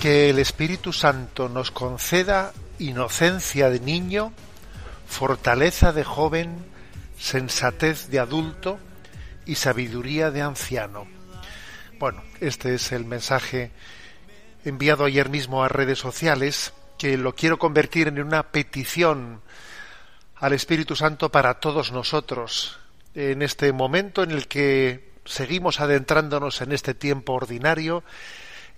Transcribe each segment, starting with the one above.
Que el Espíritu Santo nos conceda inocencia de niño, fortaleza de joven, sensatez de adulto y sabiduría de anciano. Bueno, este es el mensaje enviado ayer mismo a redes sociales, que lo quiero convertir en una petición al Espíritu Santo para todos nosotros, en este momento en el que seguimos adentrándonos en este tiempo ordinario,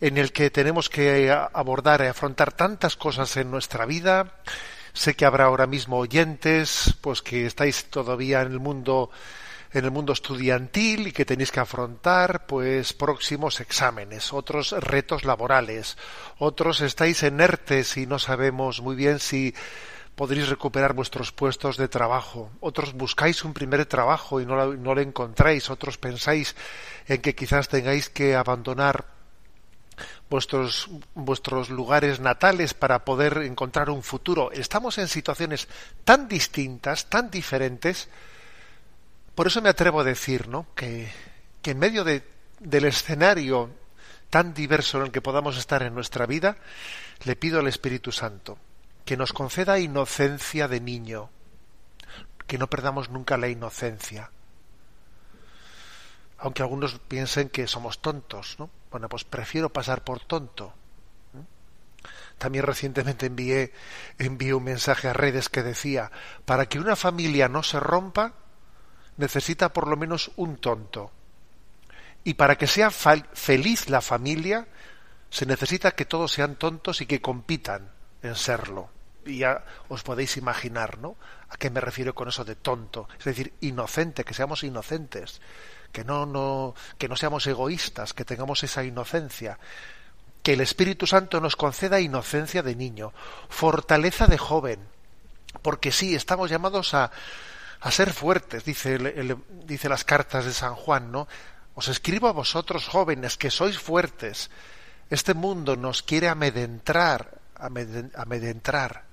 en el que tenemos que abordar y afrontar tantas cosas en nuestra vida. Sé que habrá ahora mismo oyentes, pues que estáis todavía en el mundo en el mundo estudiantil y que tenéis que afrontar pues próximos exámenes, otros retos laborales, otros estáis en ERTES y no sabemos muy bien si podréis recuperar vuestros puestos de trabajo, otros buscáis un primer trabajo y no lo, no lo encontráis, otros pensáis en que quizás tengáis que abandonar vuestros, vuestros lugares natales para poder encontrar un futuro. Estamos en situaciones tan distintas, tan diferentes. Por eso me atrevo a decir, ¿no? Que, que en medio de, del escenario tan diverso en el que podamos estar en nuestra vida, le pido al Espíritu Santo que nos conceda inocencia de niño, que no perdamos nunca la inocencia. Aunque algunos piensen que somos tontos, ¿no? Bueno, pues prefiero pasar por tonto. También recientemente envié, envié un mensaje a redes que decía, para que una familia no se rompa, necesita por lo menos un tonto. Y para que sea feliz la familia, se necesita que todos sean tontos y que compitan en serlo. Y ya os podéis imaginar, ¿no? ¿A qué me refiero con eso de tonto? Es decir, inocente, que seamos inocentes, que no, no, que no seamos egoístas, que tengamos esa inocencia. Que el Espíritu Santo nos conceda inocencia de niño, fortaleza de joven, porque sí, estamos llamados a, a ser fuertes, dice, dice las cartas de San Juan, ¿no? Os escribo a vosotros jóvenes que sois fuertes. Este mundo nos quiere amedrentar, amedrentar.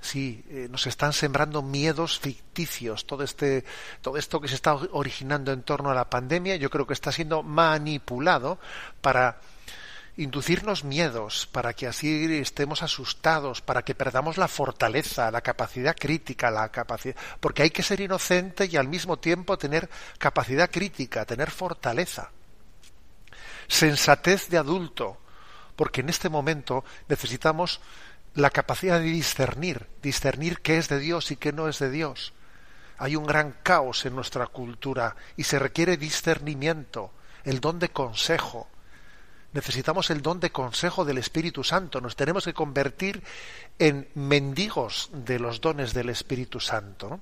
Sí, eh, nos están sembrando miedos ficticios. Todo este, todo esto que se está originando en torno a la pandemia, yo creo que está siendo manipulado para inducirnos miedos, para que así estemos asustados, para que perdamos la fortaleza, la capacidad crítica, la capacidad, porque hay que ser inocente y al mismo tiempo tener capacidad crítica, tener fortaleza. Sensatez de adulto, porque en este momento necesitamos la capacidad de discernir, discernir qué es de Dios y qué no es de Dios. Hay un gran caos en nuestra cultura y se requiere discernimiento, el don de consejo. Necesitamos el don de consejo del Espíritu Santo. Nos tenemos que convertir en mendigos de los dones del Espíritu Santo.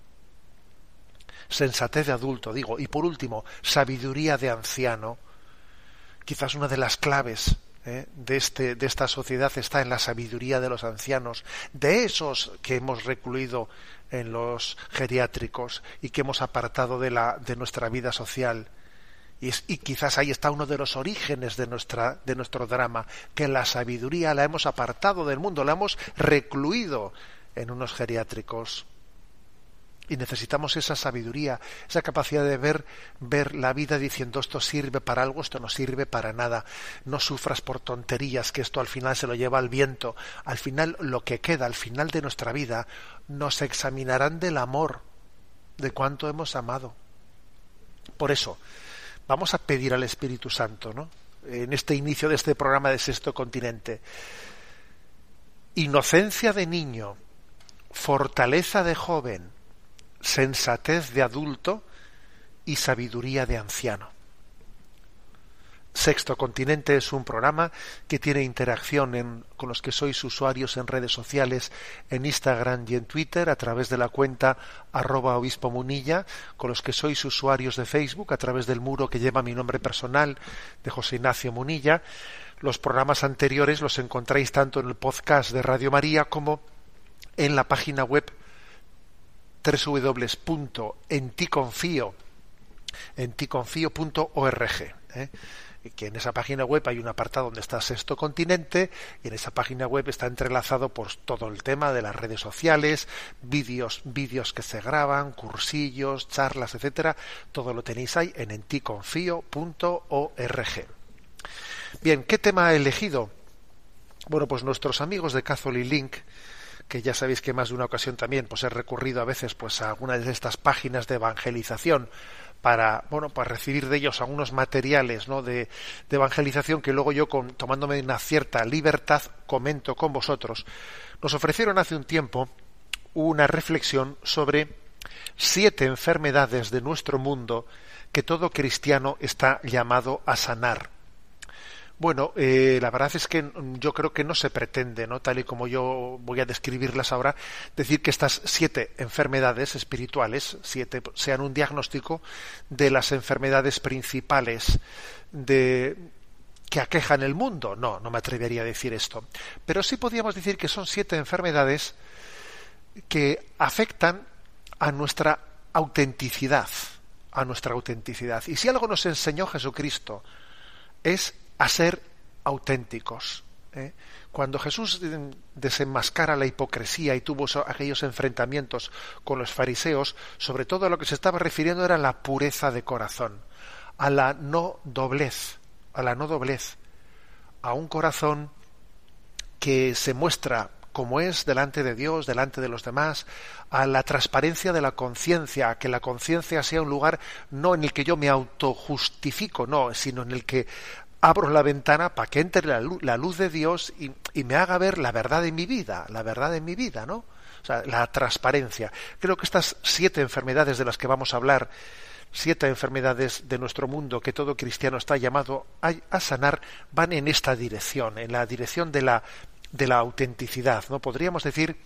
Sensatez de adulto, digo. Y por último, sabiduría de anciano. Quizás una de las claves ¿eh? de, este, de esta sociedad está en la sabiduría de los ancianos, de esos que hemos recluido en los geriátricos y que hemos apartado de, la, de nuestra vida social. Y, y, quizás ahí está uno de los orígenes de, nuestra, de nuestro drama, que la sabiduría la hemos apartado del mundo, la hemos recluido en unos geriátricos. Y necesitamos esa sabiduría, esa capacidad de ver, ver la vida diciendo esto sirve para algo, esto no sirve para nada. No sufras por tonterías, que esto al final se lo lleva al viento. Al final, lo que queda, al final de nuestra vida, nos examinarán del amor, de cuánto hemos amado. Por eso, vamos a pedir al Espíritu Santo, ¿no? En este inicio de este programa de Sexto Continente. Inocencia de niño, fortaleza de joven, sensatez de adulto y sabiduría de anciano. Sexto Continente es un programa que tiene interacción con los que sois usuarios en redes sociales, en Instagram y en Twitter, a través de la cuenta arroba obispo munilla, con los que sois usuarios de Facebook, a través del muro que lleva mi nombre personal de José Ignacio Munilla. Los programas anteriores los encontráis tanto en el podcast de Radio María como en la página web www.enticonfio enticonfio.org ¿eh? que en esa página web hay un apartado donde está Sexto Continente y en esa página web está entrelazado por todo el tema de las redes sociales, vídeos, vídeos que se graban, cursillos, charlas, etcétera, todo lo tenéis ahí en enticonfio.org. Bien, ¿qué tema he elegido? Bueno, pues nuestros amigos de Catholic Link que ya sabéis que más de una ocasión también pues he recurrido a veces pues a alguna de estas páginas de evangelización para bueno para recibir de ellos algunos materiales ¿no? de, de evangelización que luego yo con, tomándome una cierta libertad comento con vosotros nos ofrecieron hace un tiempo una reflexión sobre siete enfermedades de nuestro mundo que todo cristiano está llamado a sanar bueno, eh, la verdad es que yo creo que no se pretende, ¿no? tal y como yo voy a describirlas ahora, decir que estas siete enfermedades espirituales, siete, sean un diagnóstico de las enfermedades principales de, que aquejan el mundo. No, no me atrevería a decir esto. Pero sí podríamos decir que son siete enfermedades que afectan a nuestra autenticidad, a nuestra autenticidad. Y si algo nos enseñó Jesucristo es a ser auténticos. ¿eh? Cuando Jesús desenmascara la hipocresía y tuvo aquellos enfrentamientos con los fariseos, sobre todo a lo que se estaba refiriendo era la pureza de corazón, a la no doblez, a la no doblez, a un corazón que se muestra como es delante de Dios, delante de los demás, a la transparencia de la conciencia, a que la conciencia sea un lugar no en el que yo me autojustifico, no, sino en el que abro la ventana para que entre la luz, de Dios y, me haga ver la verdad de mi vida, la verdad de mi vida, ¿no? O sea, la transparencia. Creo que estas siete enfermedades de las que vamos a hablar, siete enfermedades de nuestro mundo que todo cristiano está llamado a, sanar, van en esta dirección, en la dirección de la, de la autenticidad, ¿no? Podríamos decir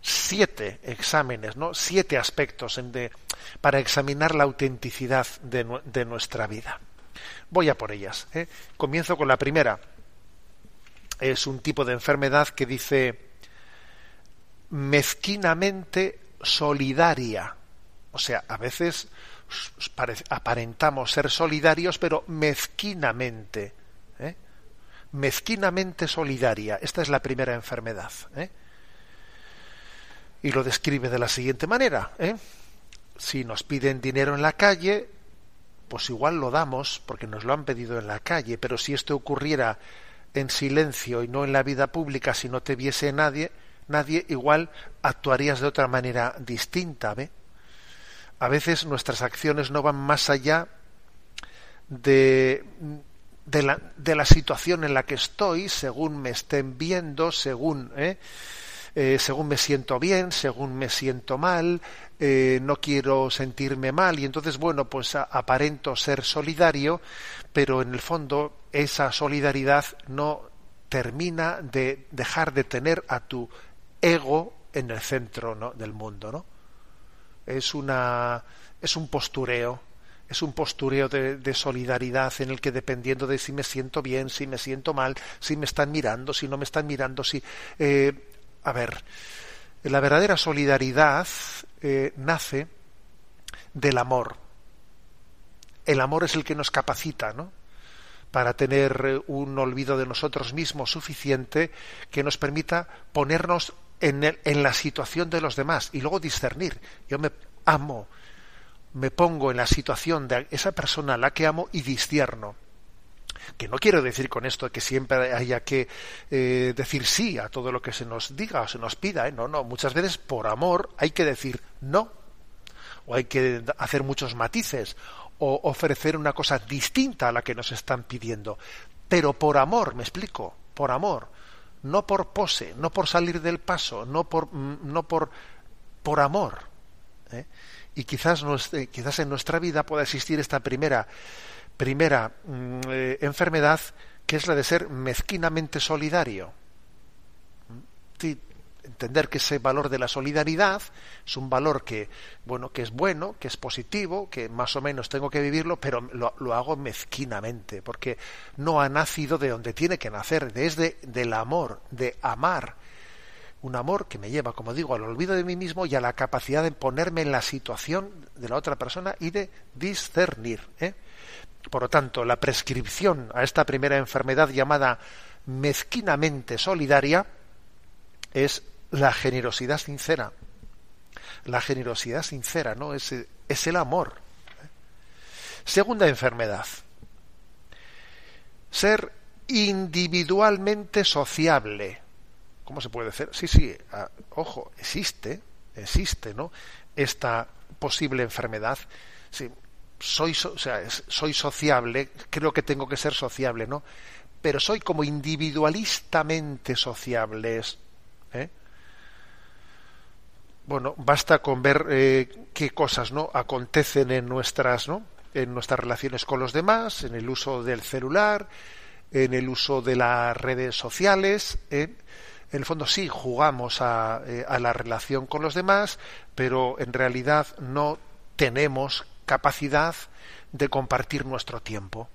siete exámenes, ¿no? Siete aspectos para examinar la autenticidad de nuestra vida. Voy a por ellas. ¿eh? Comienzo con la primera. Es un tipo de enfermedad que dice mezquinamente solidaria. O sea, a veces aparentamos ser solidarios, pero mezquinamente. ¿eh? Mezquinamente solidaria. Esta es la primera enfermedad. ¿eh? Y lo describe de la siguiente manera. ¿eh? Si nos piden dinero en la calle, pues igual lo damos porque nos lo han pedido en la calle, pero si esto ocurriera en silencio y no en la vida pública, si no te viese nadie, nadie igual actuarías de otra manera distinta, ¿ve? A veces nuestras acciones no van más allá de, de, la, de la situación en la que estoy, según me estén viendo, según, ¿eh? Eh, según me siento bien, según me siento mal, eh, no quiero sentirme mal y entonces, bueno, pues aparento ser solidario, pero en el fondo esa solidaridad no termina de dejar de tener a tu ego en el centro del mundo, ¿no? Es una es un postureo, es un postureo de, solidaridad en el que dependiendo de si me siento bien, si me siento mal, si me están mirando, si no me están mirando, si... Eh, a ver, la verdadera solidaridad eh, nace del amor. El amor es el que nos capacita, ¿no? para tener eh, un olvido de nosotros mismos suficiente que nos permita ponernos en, en, la situación de los demás y luego discernir. Yo me amo, me pongo en la situación de esa persona a la que amo y discierno. Que no quiero decir con esto que siempre haya que eh, decir sí a todo lo que se nos diga o se nos pida. ¿eh? No, no. Muchas veces por amor hay que decir no. O hay que hacer muchos matices. O ofrecer una cosa distinta a la que nos están pidiendo. Pero por amor, me explico. Por amor. No por pose, no por salir del paso, no por, mm, no por, por amor. ¿eh? Y quizás, quizás en nuestra vida pueda existir esta primera primera mm, eh, enfermedad, que es la de ser mezquinamente solidario. entender que ese valor de la solidaridad es un valor que, bueno, que es bueno, que es positivo, que más o menos tengo que vivirlo, pero lo, hago mezquinamente, porque no ha nacido de donde tiene que nacer, desde del amor, de amar. Un amor que me lleva, como digo, al olvido de mí mismo y a la capacidad de ponerme en la situación de la otra persona y de discernir. ¿eh? Por lo tanto, la prescripción a esta primera enfermedad llamada mezquinamente solidaria es la generosidad sincera. La generosidad sincera, ¿no? Es, es el amor. Segunda enfermedad. Ser individualmente sociable. ¿Cómo se puede hacer? Sí, sí, ah, ojo, existe, existe, ¿no? Esta posible enfermedad. Sí, soy, soy sociable, creo que tengo que ser sociable, ¿no? Pero soy como individualistamente sociable. ¿eh? Bueno, basta con ver eh, qué cosas no acontecen en nuestras, ¿no? en nuestras relaciones con los demás, en el uso del celular, en el uso de las redes sociales. ¿eh? En el fondo sí jugamos a, a la relación con los demás, pero en realidad no tenemos capacidad de compartir nuestro tiempo.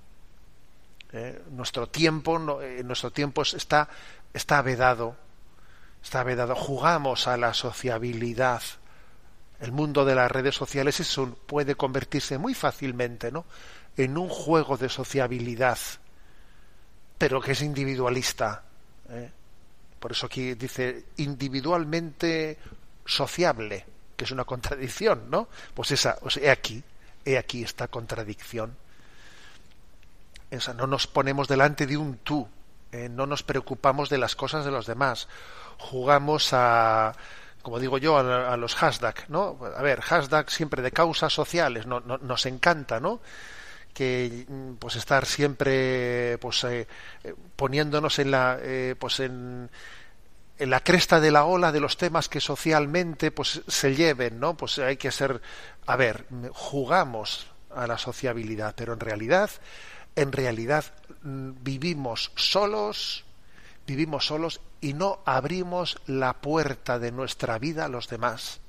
Eh, nuestro tiempo, eh, nuestro tiempo está, está vedado, está vedado. Jugamos a la sociabilidad. El mundo de las redes sociales eso puede convertirse muy fácilmente, ¿no? En un juego de sociabilidad, pero que es individualista. ¿eh? Por eso aquí dice individualmente sociable, que es una contradicción, ¿no? Pues esa, o aquí He aquí esta contradicción. no nos ponemos delante de un tú, eh, no nos preocupamos de las cosas de los demás. Jugamos a, como digo yo, a, los hashtag, ¿no? A ver, hashtag siempre de causas sociales, no, nos encanta, ¿no? que pues estar siempre pues eh, poniéndonos en la eh, pues en en la cresta de la ola de los temas que socialmente pues se lleven, ¿no? Pues hay que ser, a ver, jugamos a la sociabilidad, pero en realidad, en realidad mm, vivimos solos, vivimos solos y no abrimos la puerta de nuestra vida a los demás.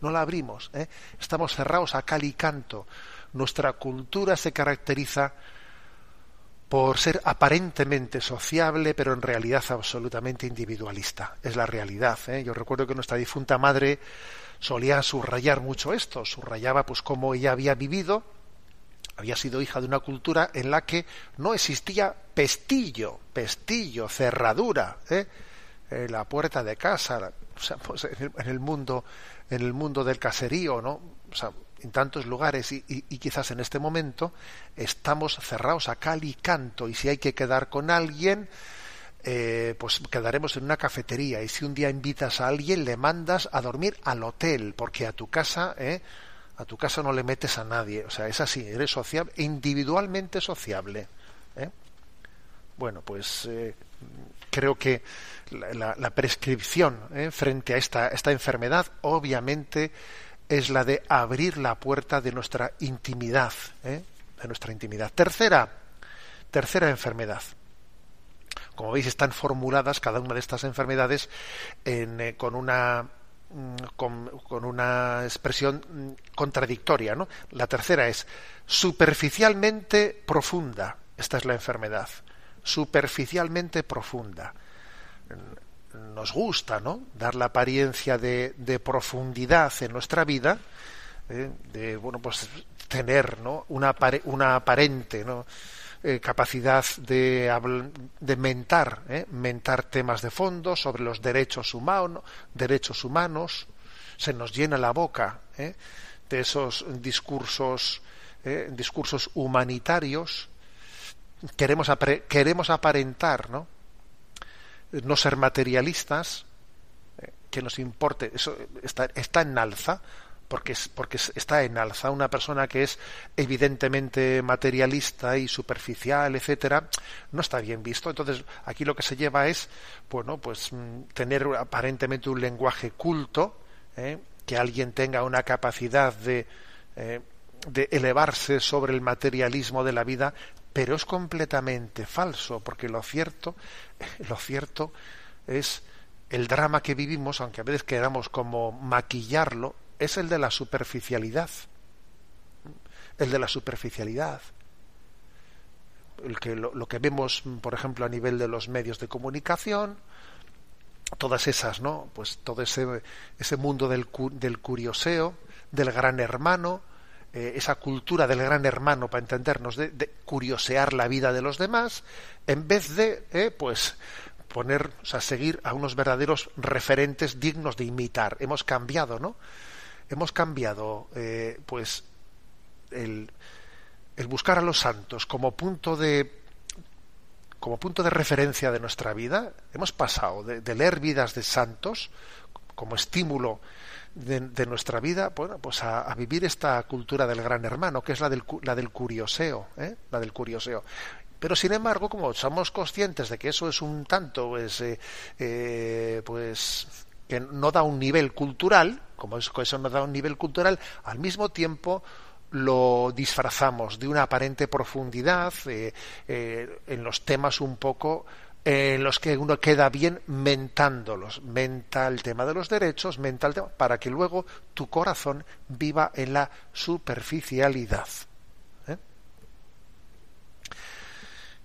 No la abrimos, ¿eh? estamos cerrados a cal y canto. Nuestra cultura se caracteriza por ser aparentemente sociable, pero en realidad absolutamente individualista. Es la realidad. ¿eh? Yo recuerdo que nuestra difunta madre solía subrayar mucho esto, subrayaba pues cómo ella había vivido, había sido hija de una cultura en la que no existía pestillo, pestillo, cerradura, ¿eh? la puerta de casa, o sea, pues en el mundo, en el mundo del caserío, ¿no? En tantos lugares y, quizás en este momento estamos cerrados a cal y canto. Y si hay que quedar con alguien eh, pues quedaremos en una cafetería. Y si un día invitas a alguien le mandas a dormir al hotel porque a tu casa eh, a tu casa no le metes a nadie. O sea es así eres sociable individualmente sociable ¿eh? bueno pues creo que la, la prescripción frente a esta, esta enfermedad obviamente es la de abrir la puerta de nuestra intimidad, ¿eh? de nuestra intimidad. Tercera, tercera enfermedad. Como veis, están formuladas cada una de estas enfermedades eh, con una mm, con, una expresión mm, contradictoria. ¿no? La tercera es superficialmente profunda. Esta es la enfermedad. Superficialmente profunda. Nos gusta, ¿no? Dar la apariencia de, profundidad en nuestra vida, ¿eh? de bueno, pues tener, ¿no? Una, una aparente, ¿no? eh, capacidad de, de mentar, ¿eh? mentar temas de fondo sobre los derechos humanos, derechos humanos, se nos llena la boca ¿eh? de esos discursos, ¿eh? discursos humanitarios, queremos, queremos aparentar, ¿no? No ser materialistas, eh, que nos importe, eso está, está en alza, porque, es, porque es- está en alza una persona que es evidentemente materialista y superficial, etcétera, no está bien visto. Entonces, aquí lo que se lleva es, bueno, pues mm, tener aparentemente un lenguaje culto, ¿eh? que alguien tenga una capacidad de, eh, de elevarse sobre el materialismo de la vida, pero es completamente falso, porque lo cierto, lo cierto es el drama que vivimos, aunque a veces queramos como maquillarlo, es el de la superficialidad. El de la superficialidad. El que, lo, que vemos, por ejemplo, a nivel de los medios de comunicación, todas esas, ¿no? Pues todo ese, ese mundo del, del curioseo, del gran hermano, eh, esa cultura del gran hermano, para entendernos, de, de curiosear la vida de los demás, en vez de, eh, pues, poner, seguir a unos verdaderos referentes dignos de imitar. Hemos cambiado, ¿no? Hemos cambiado, eh, pues, el, buscar a los santos como punto de como punto de referencia de nuestra vida, hemos pasado de leer vidas de santos como estímulo de, nuestra vida, bueno, pues a, a vivir esta cultura del gran hermano, que es la del, la del curioseo, ¿eh? la del curioseo. Pero sin embargo, como somos conscientes de que eso es un tanto, pues, eh, eh, pues que no da un nivel cultural, como es, eso no da un nivel cultural, al mismo tiempo lo disfrazamos de una aparente profundidad en los temas un poco en los que uno queda bien mentándolos, menta el tema de los derechos, menta el tema, para que luego tu corazón viva en la superficialidad. ¿eh?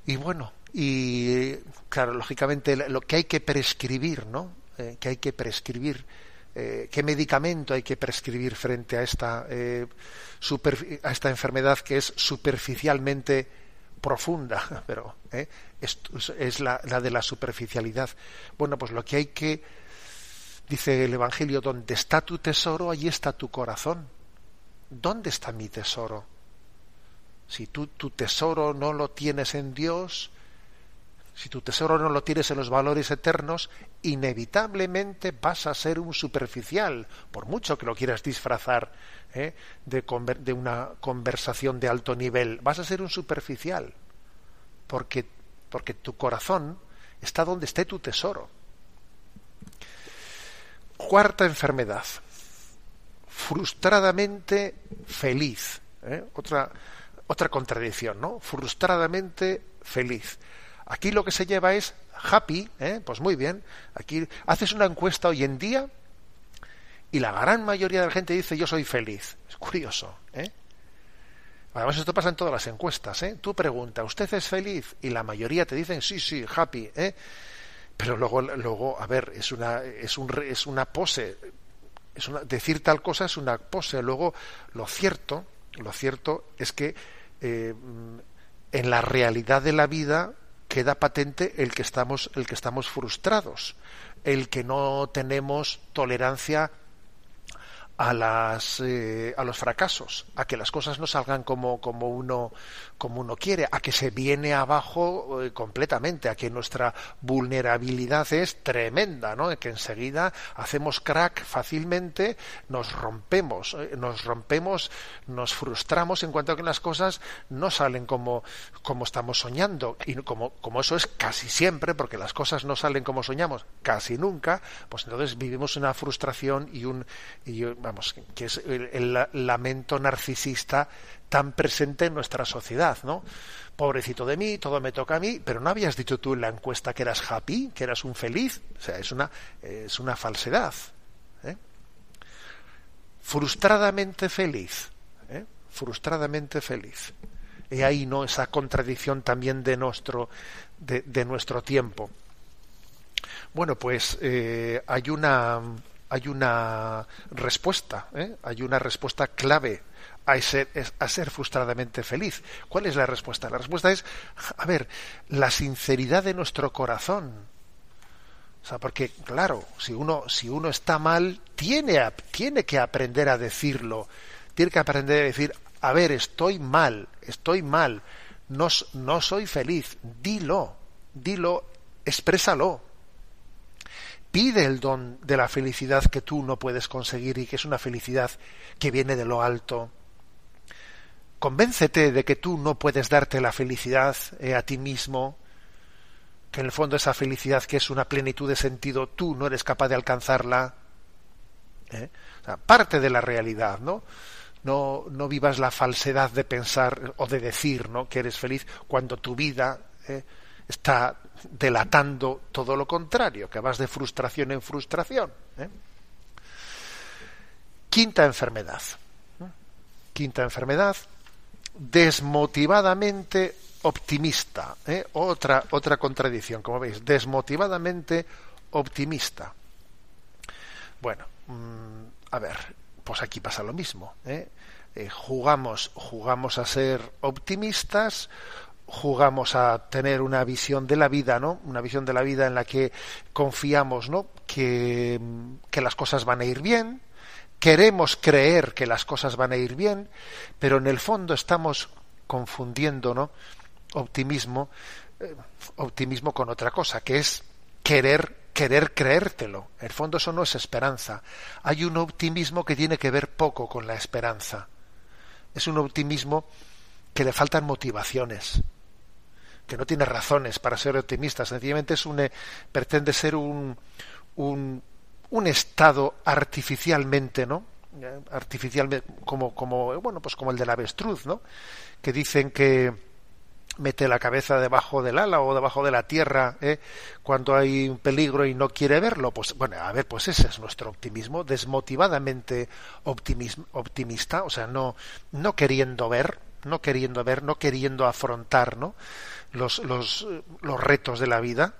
Y bueno, y claro, lógicamente lo que hay que prescribir, ¿no? Eh, que hay que prescribir, eh, qué medicamento hay que prescribir frente a esta, super- a esta enfermedad que es superficialmente profunda, pero ¿eh? es, la, la de la superficialidad. Bueno, pues lo que hay que, dice el Evangelio, donde está tu tesoro, allí está tu corazón. ¿Dónde está mi tesoro? Si tú tu tesoro no lo tienes en Dios, si tu tesoro no lo tienes en los valores eternos, inevitablemente vas a ser un superficial, por mucho que lo quieras disfrazar ¿eh? de, conver- de una conversación de alto nivel, vas a ser un superficial, porque, porque tu corazón está donde esté tu tesoro. Cuarta enfermedad, frustradamente feliz. ¿eh? Otra, otra contradicción, ¿no? Frustradamente feliz. Aquí lo que se lleva es happy, ¿eh? pues muy bien. Aquí haces una encuesta hoy en día y la gran mayoría de la gente dice yo soy feliz. Es curioso, ¿eh? Además esto pasa en todas las encuestas, ¿eh? Tú preguntas, ¿usted es feliz? Y la mayoría te dicen sí, sí, happy, ¿eh? Pero luego, luego, a ver, es una, es un, es una pose. Es una, decir tal cosa es una pose. Luego, lo cierto, lo cierto es que eh, en la realidad de la vida queda patente el que estamos, el que estamos frustrados, el que no tenemos tolerancia a las eh, a los fracasos, a que las cosas no salgan como como uno como uno quiere, a que se viene abajo eh, completamente, a que nuestra vulnerabilidad es tremenda, ¿no? Que enseguida hacemos crack fácilmente, nos rompemos, eh, nos rompemos, nos frustramos en cuanto a que las cosas no salen como como estamos soñando y como como eso es casi siempre, porque las cosas no salen como soñamos, casi nunca, pues entonces vivimos una frustración y un y vamos que es el, el lamento narcisista tan presente en nuestra sociedad, ¿no? Pobrecito de mí, todo me toca a mí, pero no habías dicho tú en la encuesta que eras happy, que eras un feliz, o sea, es una es una falsedad. ¿eh? frustradamente feliz, ¿eh? frustradamente feliz. Y ahí no esa contradicción también de nuestro de, de nuestro tiempo. Bueno, pues eh, hay una hay una respuesta, ¿eh? hay una respuesta clave a ser, a ser frustradamente feliz. ¿Cuál es la respuesta? La respuesta es, a ver, la sinceridad de nuestro corazón. O sea, porque claro, si uno si uno está mal, tiene tiene que aprender a decirlo. Tiene que aprender a decir, a ver, estoy mal, estoy mal, no, no soy feliz. Dilo, dilo, exprésalo pide el don de la felicidad que tú no puedes conseguir y que es una felicidad que viene de lo alto. Convéncete de que tú no puedes darte la felicidad eh, a ti mismo, que en el fondo esa felicidad que es una plenitud de sentido, tú no eres capaz de alcanzarla. ¿eh? parte de la realidad, ¿no? No, no vivas la falsedad de pensar o de decir ¿no? que eres feliz cuando tu vida ¿eh? está delatando todo lo contrario, que vas de frustración en frustración. Quinta enfermedad. Quinta enfermedad, desmotivadamente optimista. ¿eh? Otra, otra contradicción, como veis, desmotivadamente optimista. Bueno, mm, a ver, pues aquí pasa lo mismo. ¿eh? jugamos, jugamos a ser optimistas jugamos a tener una visión de la vida, ¿no? Una visión de la vida en la que confiamos, ¿no? Que, que las cosas van a ir bien, queremos creer que las cosas van a ir bien, pero en el fondo estamos confundiendo, ¿no? Optimismo, eh, optimismo con otra cosa, que es querer querer creértelo. En el fondo eso no es esperanza. Hay un optimismo que tiene que ver poco con la esperanza. Es un optimismo que le faltan motivaciones que no tiene razones para ser optimista, sencillamente es un, eh, pretende ser un, un, un estado artificialmente, ¿no? Artificialmente, como, como, bueno, pues como el del avestruz, ¿no? Que dicen que mete la cabeza debajo del ala o debajo de la tierra ¿eh? cuando hay un peligro y no quiere verlo pues bueno a ver pues ese es nuestro optimismo desmotivadamente optimista o sea no no queriendo ver no queriendo ver no queriendo afrontar no los, los, los retos de la vida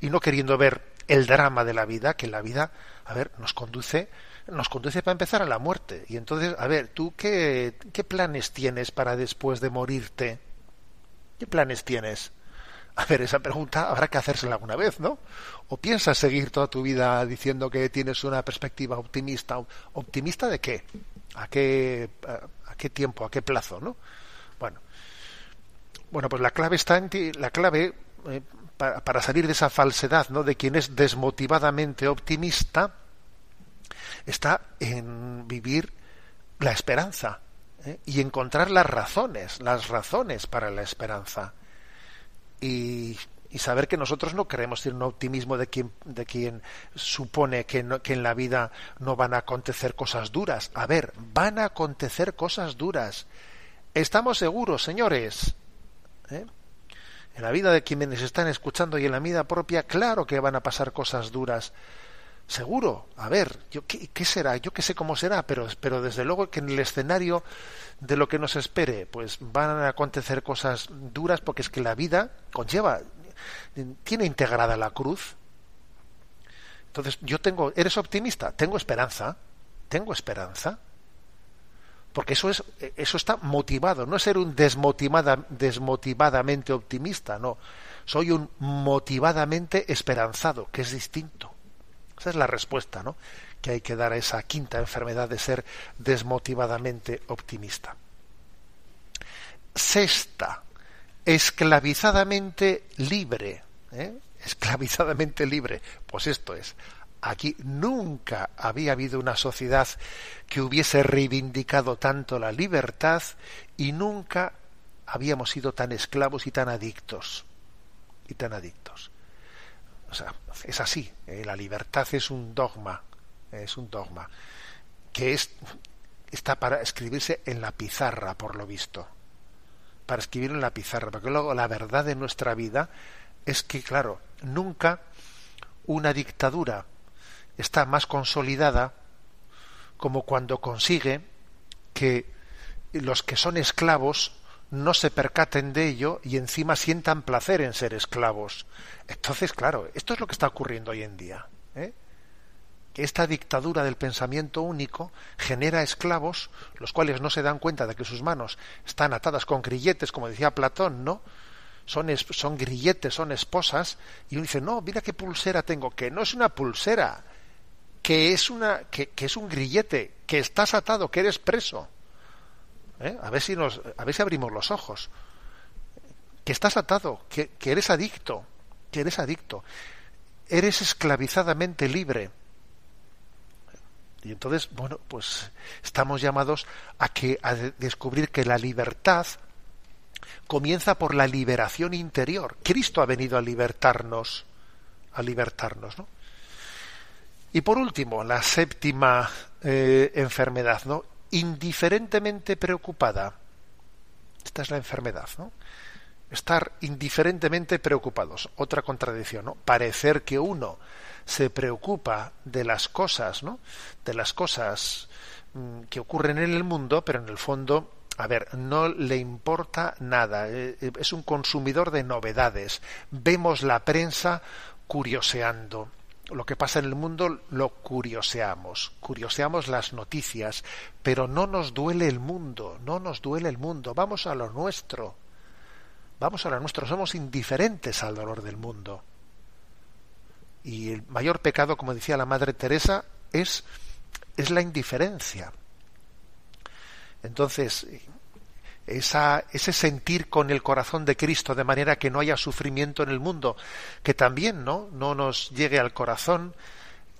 y no queriendo ver el drama de la vida, que la vida, a ver, nos conduce, nos conduce para empezar a la muerte. Y entonces, a ver, ¿tú qué, qué planes tienes para después de morirte? ¿Qué planes tienes? A ver, esa pregunta habrá que hacérsela alguna vez, ¿no? ¿O piensas seguir toda tu vida diciendo que tienes una perspectiva optimista? ¿Optimista de qué? ¿A qué, a qué tiempo? ¿A qué plazo, no? Bueno, bueno, pues la clave está en la clave eh, para, salir de esa falsedad, ¿no? De quien es desmotivadamente optimista, está en vivir la esperanza ¿eh? y encontrar las razones, las razones para la esperanza y, saber que nosotros no queremos tener un optimismo de quien, de quien supone que, que en la vida no van a acontecer cosas duras. A ver, van a acontecer cosas duras. Estamos seguros, señores, ¿eh? En la vida de quienes están escuchando y en la vida propia, claro que van a pasar cosas duras. Seguro, a ver, yo, ¿qué, será? Yo qué sé cómo será, pero, pero desde luego que en el escenario de lo que nos espere, pues van a acontecer cosas duras porque es que la vida conlleva, tiene integrada la cruz. Entonces, yo tengo, ¿eres optimista? Tengo esperanza, tengo esperanza porque eso es eso está motivado. No es ser un desmotivada, desmotivadamente optimista no. Soy un motivadamente esperanzado que es distinto. Esa es la respuesta no que hay que dar a esa quinta enfermedad de ser desmotivadamente optimista. Sexta esclavizadamente libre ¿eh? esclavizadamente libre. Pues esto es Aquí nunca había habido una sociedad que hubiese reivindicado tanto la libertad y nunca habíamos sido tan esclavos y tan adictos. Y tan adictos. O sea, es así. Eh, la libertad es un dogma. Es un dogma. Que es, está para escribirse en la pizarra, por lo visto. Para escribir en la pizarra. Porque luego la verdad de nuestra vida es que, claro, nunca una dictadura está más consolidada como cuando consigue que los que son esclavos no se percaten de ello y encima sientan placer en ser esclavos. Entonces, claro, esto es lo que está ocurriendo hoy en día. ¿eh? Que esta dictadura del pensamiento único genera esclavos, los cuales no se dan cuenta de que sus manos están atadas con grilletes, como decía Platón, ¿no? Son, son grilletes, son esposas, y uno dice, no, mira qué pulsera tengo, que no es una pulsera, que es, una, que, que es un grillete, que estás atado, que eres preso. ¿eh? A, ver si nos, a ver si abrimos los ojos. Que estás atado, que, que eres adicto, que eres adicto. Eres esclavizadamente libre. Y entonces, bueno, pues estamos llamados a que a descubrir que la libertad comienza por la liberación interior. Cristo ha venido a libertarnos, a libertarnos, ¿no? Y por último, la séptima eh, enfermedad, ¿no? indiferentemente preocupada. Esta es la enfermedad, ¿no? Estar indiferentemente preocupados. Otra contradicción, ¿no? Parecer que uno se preocupa de las cosas, ¿no? De las cosas mm, que ocurren en el mundo, pero en el fondo, a ver, no le importa nada. Eh, eh, es un consumidor de novedades. Vemos la prensa curioseando lo que pasa en el mundo lo curioseamos, curioseamos las noticias, pero no nos duele el mundo, no nos duele el mundo, vamos a lo nuestro, vamos a lo nuestro, somos indiferentes al dolor del mundo. Y el mayor pecado, como decía la Madre Teresa, es, es la indiferencia. Entonces, ese sentir con el corazón de Cristo de manera que no haya sufrimiento en el mundo, que también no, no nos llegue al corazón,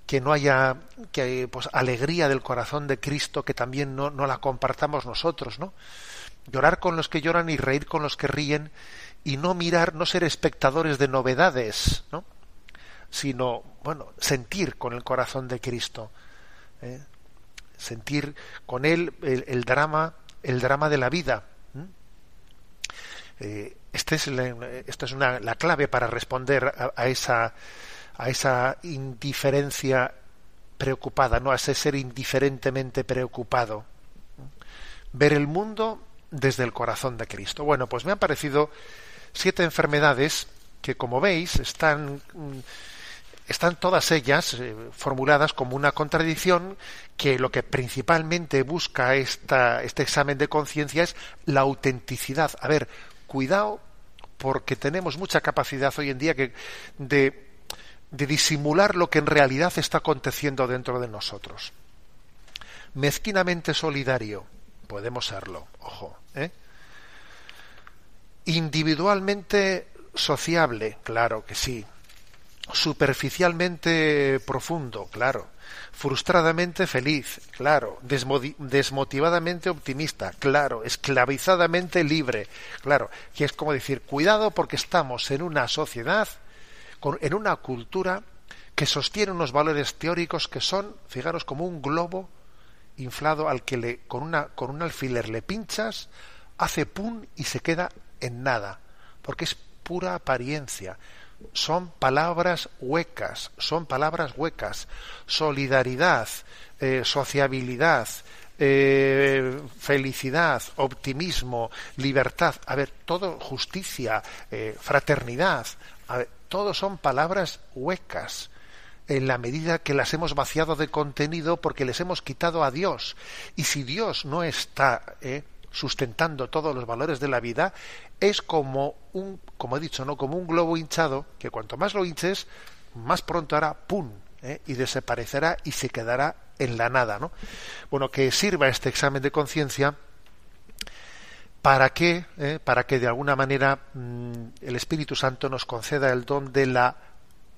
que no haya que, pues, alegría del corazón de Cristo, que también no, no la compartamos nosotros, ¿no? Llorar con los que lloran y reír con los que ríen y no mirar, no ser espectadores de novedades, ¿no? sino, bueno, sentir con el corazón de Cristo, ¿eh? sentir con él el drama, el drama de la vida, eh, este es esta es una, la clave para responder a, esa, a esa indiferencia preocupada, no a ese ser indiferentemente preocupado. Ver el mundo desde el corazón de Cristo. Bueno, pues me han parecido siete enfermedades que, como veis, están, están todas ellas eh, formuladas como una contradicción que lo que principalmente busca esta, este examen de conciencia es la autenticidad. A ver, cuidado porque tenemos mucha capacidad hoy en día de, de disimular lo que en realidad está aconteciendo dentro de nosotros. Mezquinamente solidario, podemos serlo, ojo. ¿eh? Individualmente sociable, claro que sí. Superficialmente profundo, claro frustradamente feliz, claro, desmotivadamente optimista, claro, esclavizadamente libre, claro, que es como decir, cuidado porque estamos en una sociedad, en una cultura que sostiene unos valores teóricos que son, fijaros, como un globo inflado al que le, con, una, con un alfiler le pinchas, hace pum y se queda en nada, porque es pura apariencia son palabras huecas, son palabras huecas. Solidaridad, eh, sociabilidad, eh, felicidad, optimismo, libertad, a ver, todo justicia, eh, fraternidad, a ver, todo son palabras huecas en la medida que las hemos vaciado de contenido porque les hemos quitado a Dios. Y si Dios no está sustentando todos los valores de la vida, es como un, como he dicho, ¿no? Como un globo hinchado, que cuanto más lo hinches, más pronto hará pum, ¿eh? y desaparecerá y se quedará en la nada, ¿no? Bueno, que sirva este examen de conciencia para que, ¿eh? para que de alguna manera mm, el Espíritu Santo nos conceda el don de la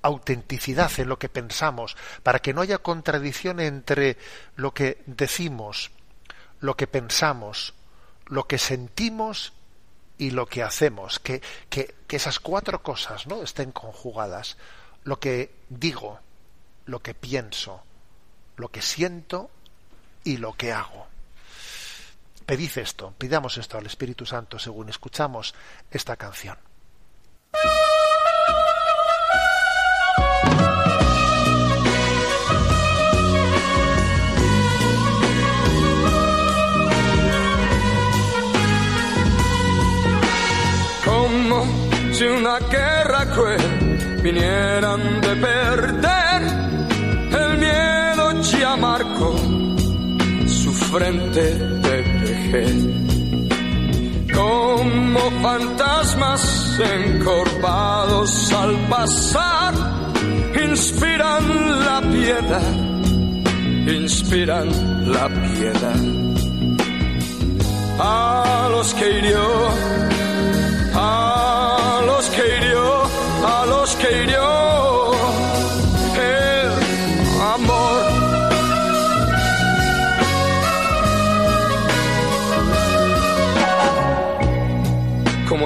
autenticidad en lo que pensamos, para que no haya contradicción entre lo que decimos, lo que pensamos, lo que sentimos y lo que hacemos, que, que, esas cuatro cosas ¿no? estén conjugadas. Lo que digo, lo que pienso, lo que siento y lo que hago. Pedid esto, pidamos esto al Espíritu Santo según escuchamos esta canción. Guerra cruel vinieran de perder, el miedo ya marcó su frente de vejez. Como fantasmas encorvados al pasar, inspiran la piedad, inspiran la piedad. A los que hirió,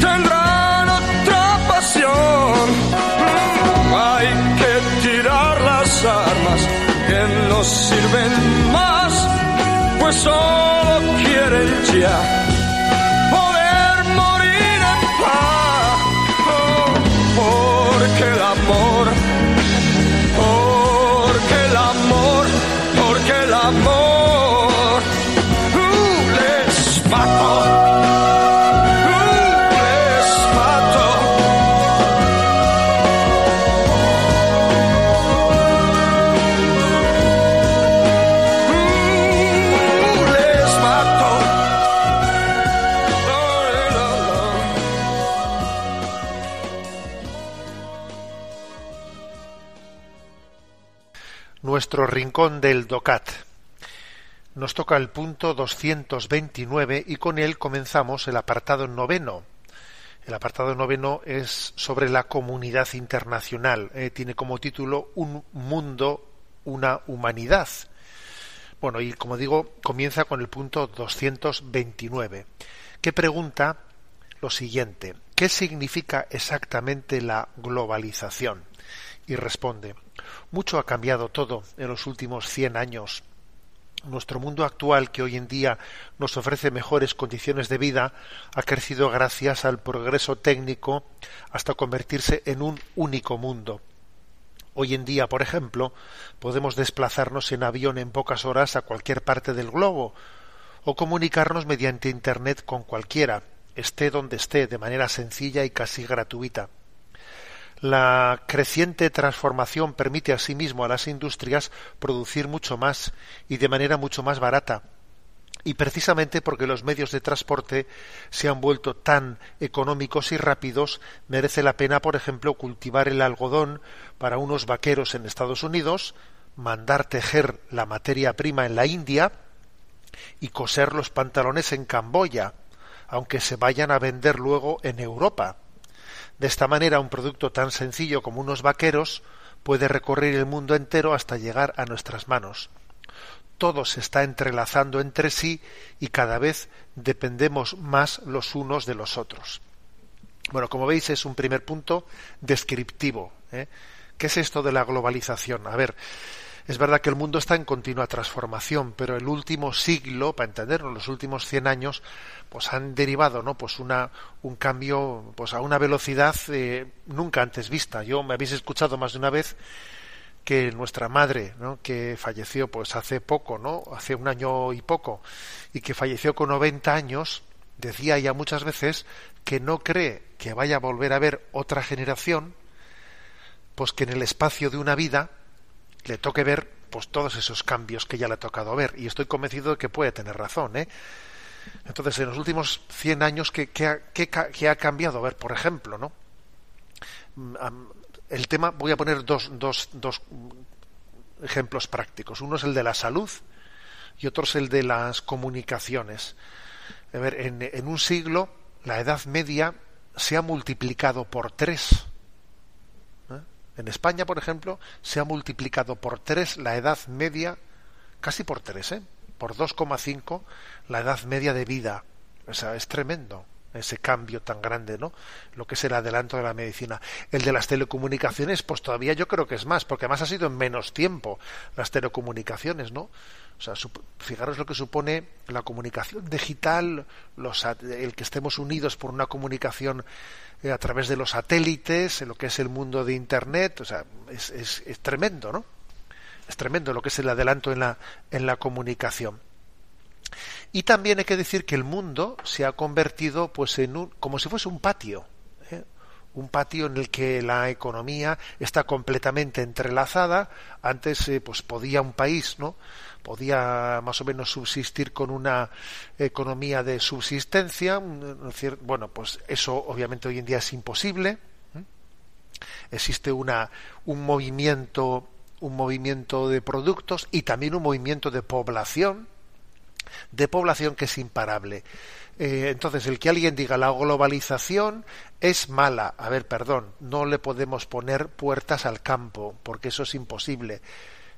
tendrán otra pasión. Hay que tirar las armas que no sirven más, pues solo quieren ya nuestro rincón del DOCAT. Nos toca el punto 229 y con él comenzamos el apartado noveno. El apartado noveno es sobre la comunidad internacional. Eh, tiene como título Un mundo, una humanidad. Bueno, y como digo, comienza con el punto 229, que pregunta lo siguiente, ¿qué significa exactamente la globalización? Y responde, mucho ha cambiado todo en los últimos 100 años. Nuestro mundo actual, que hoy en día nos ofrece mejores condiciones de vida, ha crecido gracias al progreso técnico hasta convertirse en un único mundo. Hoy en día, por ejemplo, podemos desplazarnos en avión en pocas horas a cualquier parte del globo o comunicarnos mediante Internet con cualquiera, esté donde esté, de manera sencilla y casi gratuita. La creciente transformación permite asimismo a las industrias producir mucho más y de manera mucho más barata. Y precisamente porque los medios de transporte se han vuelto tan económicos y rápidos, merece la pena, por ejemplo, cultivar el algodón para unos vaqueros en Estados Unidos, mandar tejer la materia prima en la India y coser los pantalones en Camboya, aunque se vayan a vender luego en Europa. De esta manera, un producto tan sencillo como unos vaqueros puede recorrer el mundo entero hasta llegar a nuestras manos. Todo se está entrelazando entre sí y cada vez dependemos más los unos de los otros. Bueno, como veis, es un primer punto descriptivo. ¿eh? ¿Qué es esto de la globalización? A ver, Es verdad que el mundo está en continua transformación, pero el último siglo, para entenderlo, los últimos 100 años, pues han derivado, ¿no? Pues una, un cambio, pues a una velocidad eh, nunca antes vista. Yo me habéis escuchado más de una vez que nuestra madre, ¿no? que falleció pues hace poco, ¿no? Hace un año y poco, y que falleció con 90 años, decía ya muchas veces que no cree que vaya a volver a haber otra generación, pues que en el espacio de una vida le toque ver pues todos esos cambios que ya le ha tocado ver. Y estoy convencido de que puede tener razón ¿eh? entonces en los últimos 100 años ¿qué, qué, ha, cambiado a ver por ejemplo no mm, el tema voy a poner dos, dos, dos ejemplos prácticos. Uno es el de la salud y otro es el de las comunicaciones. A ver en, en un siglo la edad media se ha multiplicado por tres en España, por ejemplo, se ha multiplicado por tres la edad media, casi por tres, ¿eh? por 2,5 la edad media de vida. O sea, es tremendo ese cambio tan grande, ¿no? Lo que es el adelanto de la medicina. El de las telecomunicaciones, pues todavía yo creo que es más, porque además ha sido en menos tiempo las telecomunicaciones, ¿no? O sea, fijaros lo que supone la comunicación digital, el que estemos unidos por una comunicación eh, a través de los satélites, lo que es el mundo de Internet, o sea, es, es, es, tremendo, ¿no? Es tremendo lo que es el adelanto en la, en la comunicación. Y también hay que decir que el mundo se ha convertido pues en un, como si fuese un patio, ¿eh? un patio en el que la economía está completamente entrelazada. Antes eh, pues podía un país, ¿no? podía más o menos subsistir con una economía de subsistencia. Bueno, pues eso obviamente hoy en día es imposible. Existe una, un movimiento un movimiento de productos y también un movimiento de población de población que es imparable. Eh, entonces, el que alguien diga la globalización es mala, a ver, perdón, no le podemos poner puertas al campo, porque eso es imposible.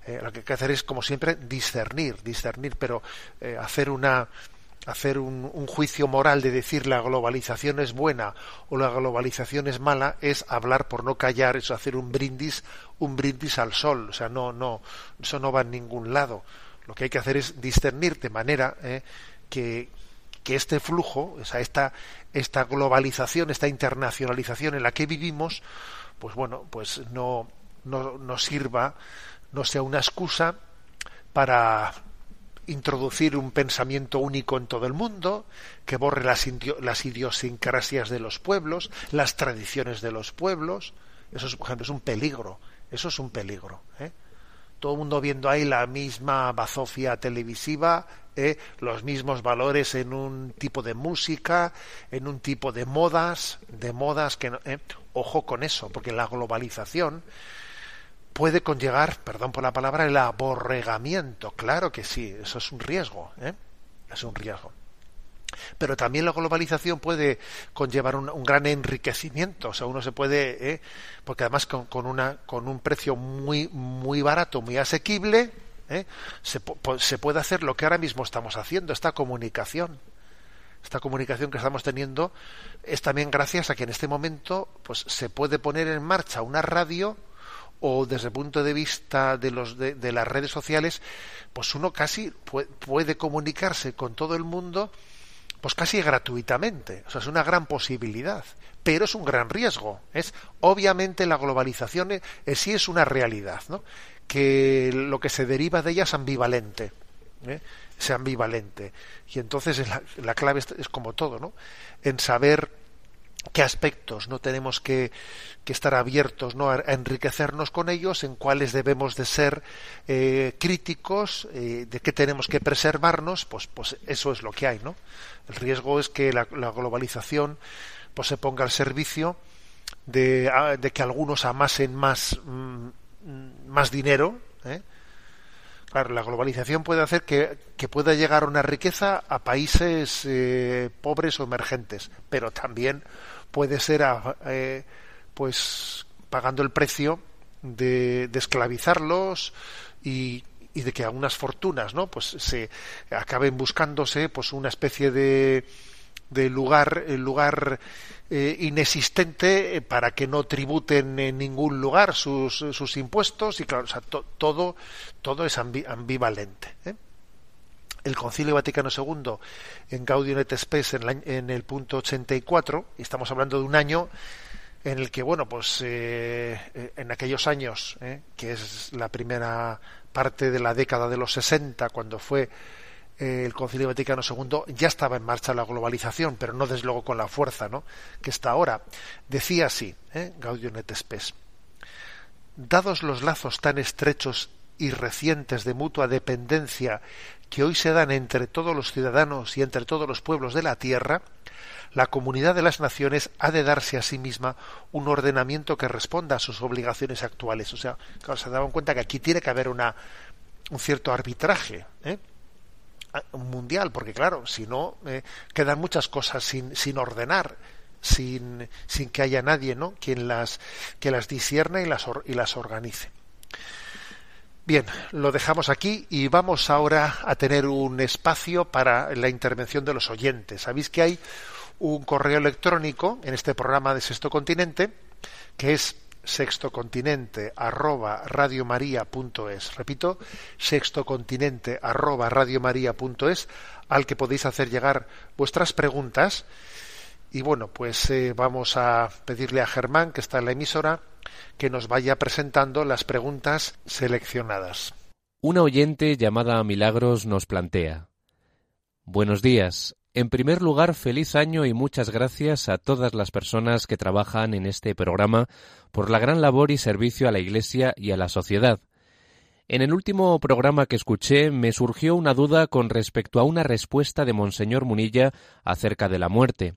Eh, lo que hay que hacer es, como siempre, discernir, discernir, pero eh, hacer una hacer un, juicio moral de decir la globalización es buena o la globalización es mala es hablar por no callar, es hacer un brindis, un brindis al sol, o sea, no, no, eso no va a ningún lado. Lo que hay que hacer es discernir de manera eh, que, que este flujo, o sea, esta, esta globalización, esta internacionalización en la que vivimos, pues bueno, pues no, no, no sirva no sea una excusa para introducir un pensamiento único en todo el mundo, que borre las, las idiosincrasias de los pueblos, las tradiciones de los pueblos. Eso, es, por ejemplo, es un peligro. Eso es un peligro. ¿eh? Todo el mundo viendo ahí la misma bazofia televisiva, ¿eh? los mismos valores en un tipo de música, en un tipo de modas, de modas que... ¿eh? Ojo con eso, porque la globalización puede conllevar, perdón por la palabra, el aborregamiento. Claro que sí, eso es un riesgo, ¿eh? es un riesgo. Pero también la globalización puede conllevar un, gran enriquecimiento, o sea, uno se puede, ¿eh? porque además con, con, una, con un precio muy, muy barato, muy asequible, ¿eh? se, se puede hacer lo que ahora mismo estamos haciendo, esta comunicación esta comunicación que estamos teniendo es también gracias a que en este momento pues se puede poner en marcha una radio o desde el punto de vista de, los, de, las redes sociales, pues uno casi puede, comunicarse con todo el mundo pues casi gratuitamente. O sea, es una gran posibilidad, pero es un gran riesgo. Es obviamente la globalización es, sí es una realidad, ¿no? Que lo que se deriva de ella es ambivalente. ¿eh? Es ambivalente. Y entonces la, la clave es, es, como todo, ¿no? En saber qué aspectos no tenemos que, estar abiertos ¿no? a, enriquecernos con ellos, en cuáles debemos de ser eh, críticos, eh, de qué tenemos que preservarnos, pues, pues eso es lo que hay, ¿no? El riesgo es que la, globalización pues se ponga al servicio de, que algunos amasen más, mm, más dinero, ¿eh? Claro, la globalización puede hacer que, que, pueda llegar una riqueza a países pobres o emergentes, pero también puede ser eh, pues pagando el precio de, esclavizarlos y, de que algunas fortunas no pues se acaben buscándose pues una especie de de lugar, lugar eh, inexistente eh, para que no tributen en ningún lugar sus, sus impuestos y claro, o sea, todo, todo es ambivalente. ¿eh? El Concilio Vaticano II en Gaudium et Spes en, en el punto 84, y estamos hablando de un año en el que, bueno, pues en aquellos años, que es la primera parte de la década de los 60, cuando fue eh, el Concilio Vaticano II, ya estaba en marcha la globalización, pero no desde luego con la fuerza ¿no? que está ahora. Decía así, ¿eh? Gaudium et Spes, dados los lazos tan estrechos y recientes de mutua dependencia que hoy se dan entre todos los ciudadanos y entre todos los pueblos de la tierra, la comunidad de las naciones ha de darse a sí misma un ordenamiento que responda a sus obligaciones actuales. O sea, claro, se daban cuenta que aquí tiene que haber una, un cierto arbitraje ¿eh? mundial, porque claro, si no, eh, quedan muchas cosas sin, sin ordenar, sin, sin que haya nadie ¿no? quien las, que las discierne y las, y las organice. Bien, lo dejamos aquí y vamos ahora a tener un espacio para la intervención de los oyentes. Sabéis que hay un correo electrónico en este programa de Sexto Continente, que es sextocontinente arroba. Repito, sextocontinente arroba al que podéis hacer llegar vuestras preguntas. Y bueno, pues eh, vamos a pedirle a Germán, que está en la emisora, que nos vaya presentando las preguntas seleccionadas. Una oyente llamada Milagros nos plantea. Buenos días. En primer lugar, feliz año y muchas gracias a todas las personas que trabajan en este programa por la gran labor y servicio a la Iglesia y a la sociedad. En el último programa que escuché me surgió una duda con respecto a una respuesta de Monseñor Munilla acerca de la muerte.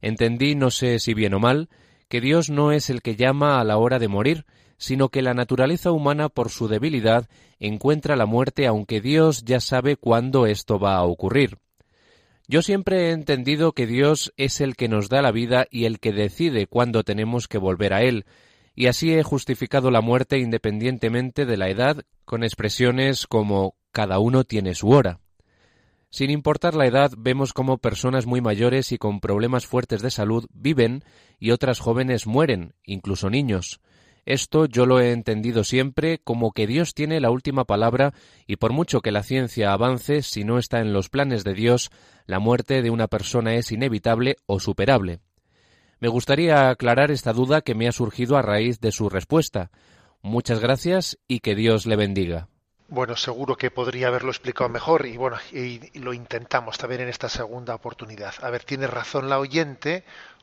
Entendí, no sé si bien o mal, que Dios no es el que llama a la hora de morir, sino que la naturaleza humana, por su debilidad, encuentra la muerte aunque Dios ya sabe cuándo esto va a ocurrir. Yo siempre he entendido que Dios es el que nos da la vida y el que decide cuándo tenemos que volver a Él, y así he justificado la muerte independientemente de la edad con expresiones como cada uno tiene su hora. Sin importar la edad, vemos cómo personas muy mayores y con problemas fuertes de salud viven y otras jóvenes mueren, incluso niños. Esto yo lo he entendido siempre como que Dios tiene la última palabra y por mucho que la ciencia avance, si no está en los planes de Dios, la muerte de una persona es inevitable o superable. Me gustaría aclarar esta duda que me ha surgido a raíz de su respuesta. Muchas gracias y que Dios le bendiga. Bueno, seguro que podría haberlo explicado mejor y bueno, y, lo intentamos también en esta segunda oportunidad. A ver, tiene razón la oyente